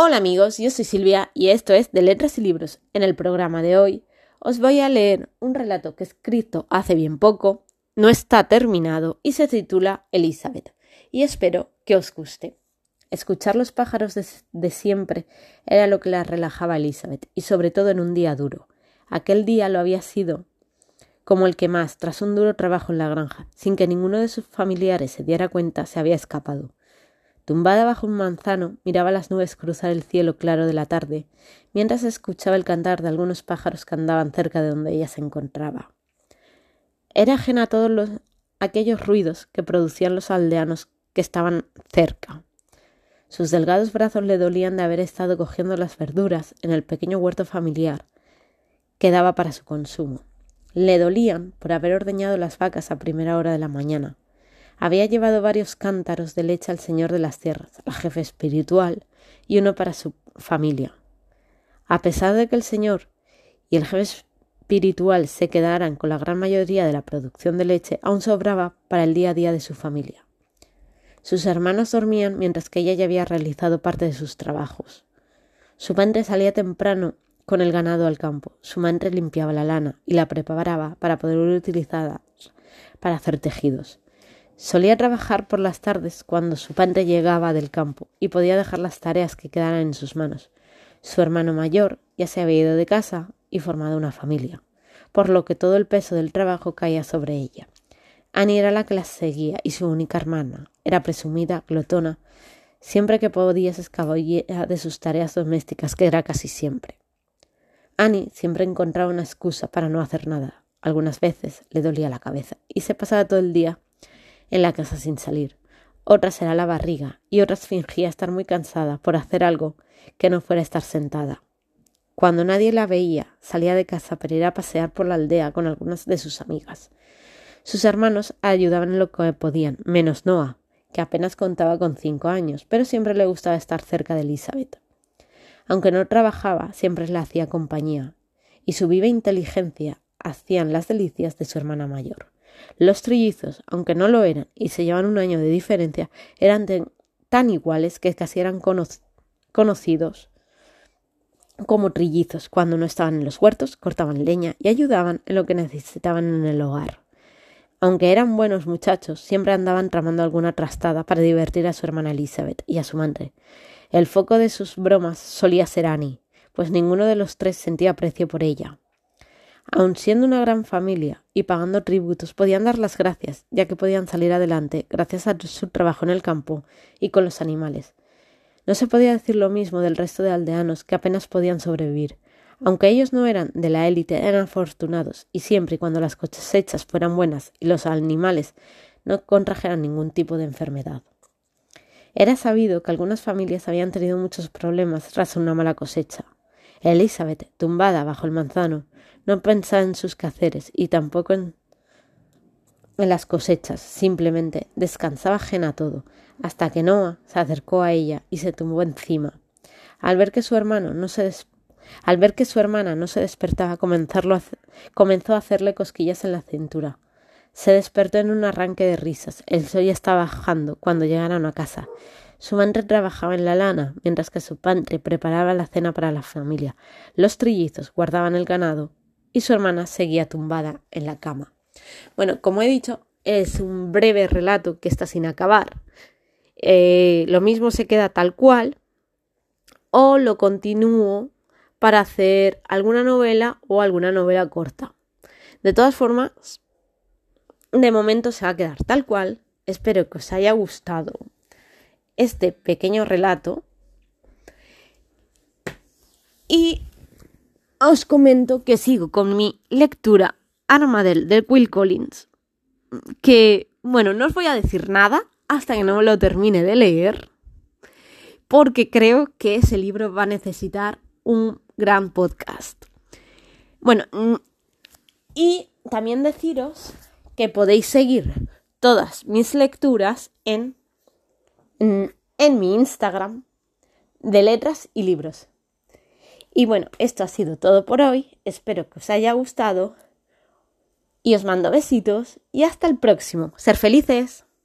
Hola amigos, yo soy Silvia y esto es de Letras y Libros. En el programa de hoy os voy a leer un relato que he escrito hace bien poco, no está terminado y se titula Elizabeth y espero que os guste. Escuchar los pájaros de, siempre era lo que la relajaba Elizabeth y sobre todo en un día duro. Aquel día lo había sido como el que más, tras un duro trabajo en la granja, sin que ninguno de sus familiares se diera cuenta, se había escapado. Tumbada bajo un manzano, miraba las nubes cruzar el cielo claro de la tarde, mientras escuchaba el cantar de algunos pájaros que andaban cerca de donde ella se encontraba. Era ajena a todos los, aquellos ruidos que producían los aldeanos que estaban cerca. Sus delgados brazos le dolían de haber estado cogiendo las verduras en el pequeño huerto familiar que daba para su consumo. Le dolían por haber ordeñado las vacas a primera hora de la mañana, había llevado varios cántaros de leche al Señor de las Tierras, al jefe espiritual, y uno para su familia. A pesar de que el Señor y el jefe espiritual se quedaran con la gran mayoría de la producción de leche, aún sobraba para el día a día de su familia. Sus hermanos dormían mientras que ella ya había realizado parte de sus trabajos. Su padre salía temprano con el ganado al campo. Su madre limpiaba la lana y la preparaba para poder utilizarla para hacer tejidos. Solía trabajar por las tardes cuando su padre llegaba del campo y podía dejar las tareas que quedaran en sus manos. Su hermano mayor ya se había ido de casa y formado una familia, por lo que todo el peso del trabajo caía sobre ella. Annie era la que las seguía y su única hermana. Era presumida, glotona, siempre que podía se escabullía de sus tareas domésticas, que era casi siempre. Annie siempre encontraba una excusa para no hacer nada. Algunas veces le dolía la cabeza y se pasaba todo el día en la casa sin salir. Otras era la barriga y otras fingía estar muy cansada por hacer algo que no fuera estar sentada. Cuando nadie la veía, salía de casa para ir a pasear por la aldea con algunas de sus amigas. Sus hermanos ayudaban en lo que podían, menos Noah, que apenas contaba con cinco años, pero siempre le gustaba estar cerca de Elizabeth. Aunque no trabajaba, siempre le hacía compañía, y su viva inteligencia hacían las delicias de su hermana mayor. Los trillizos, aunque no lo eran y se llevan un año de diferencia, eran tan iguales que casi eran conocidos como trillizos. Cuando no estaban en los huertos, cortaban leña y ayudaban en lo que necesitaban en el hogar. Aunque eran buenos muchachos, siempre andaban tramando alguna trastada para divertir a su hermana Elizabeth y a su madre. El foco de sus bromas solía ser Annie, pues ninguno de los tres sentía aprecio por ella. Aun siendo una gran familia y pagando tributos, podían dar las gracias, ya que podían salir adelante gracias a su trabajo en el campo y con los animales. No se podía decir lo mismo del resto de aldeanos que apenas podían sobrevivir. Aunque ellos no eran de la élite, eran afortunados, y siempre y cuando las cosechas fueran buenas y los animales no contrajeran ningún tipo de enfermedad. Era sabido que algunas familias habían tenido muchos problemas tras una mala cosecha. Elizabeth, tumbada bajo el manzano, no pensaba en sus quehaceres y tampoco en, las cosechas, simplemente descansaba ajena a todo, hasta que Noah se acercó a ella y se tumbó encima. Al ver que su hermano no se al ver que su hermana no se despertaba, comenzó a hacerle cosquillas en la cintura. Se despertó en un arranque de risas. El sol ya estaba bajando cuando llegaron a casa. Su madre trabajaba en la lana, mientras que su padre preparaba la cena para la familia. Los trillizos guardaban el ganado y su hermana seguía tumbada en la cama. Bueno, como he dicho, es un breve relato que está sin acabar. Eh, lo mismo se queda tal cual o lo continúo para hacer alguna novela o alguna novela corta. De todas formas, de momento se va a quedar tal cual. Espero que os haya gustado este pequeño relato. Y os comento que sigo con mi lectura Armadale de Will Collins, que, bueno, no os voy a decir nada hasta que no lo termine de leer, porque creo que ese libro va a necesitar un gran podcast. Bueno, mm, y también deciros que podéis seguir todas mis lecturas en, en, en mi Instagram de letras y libros. Y bueno, esto ha sido todo por hoy. Espero que os haya gustado. Y os mando besitos y hasta el próximo. Ser felices.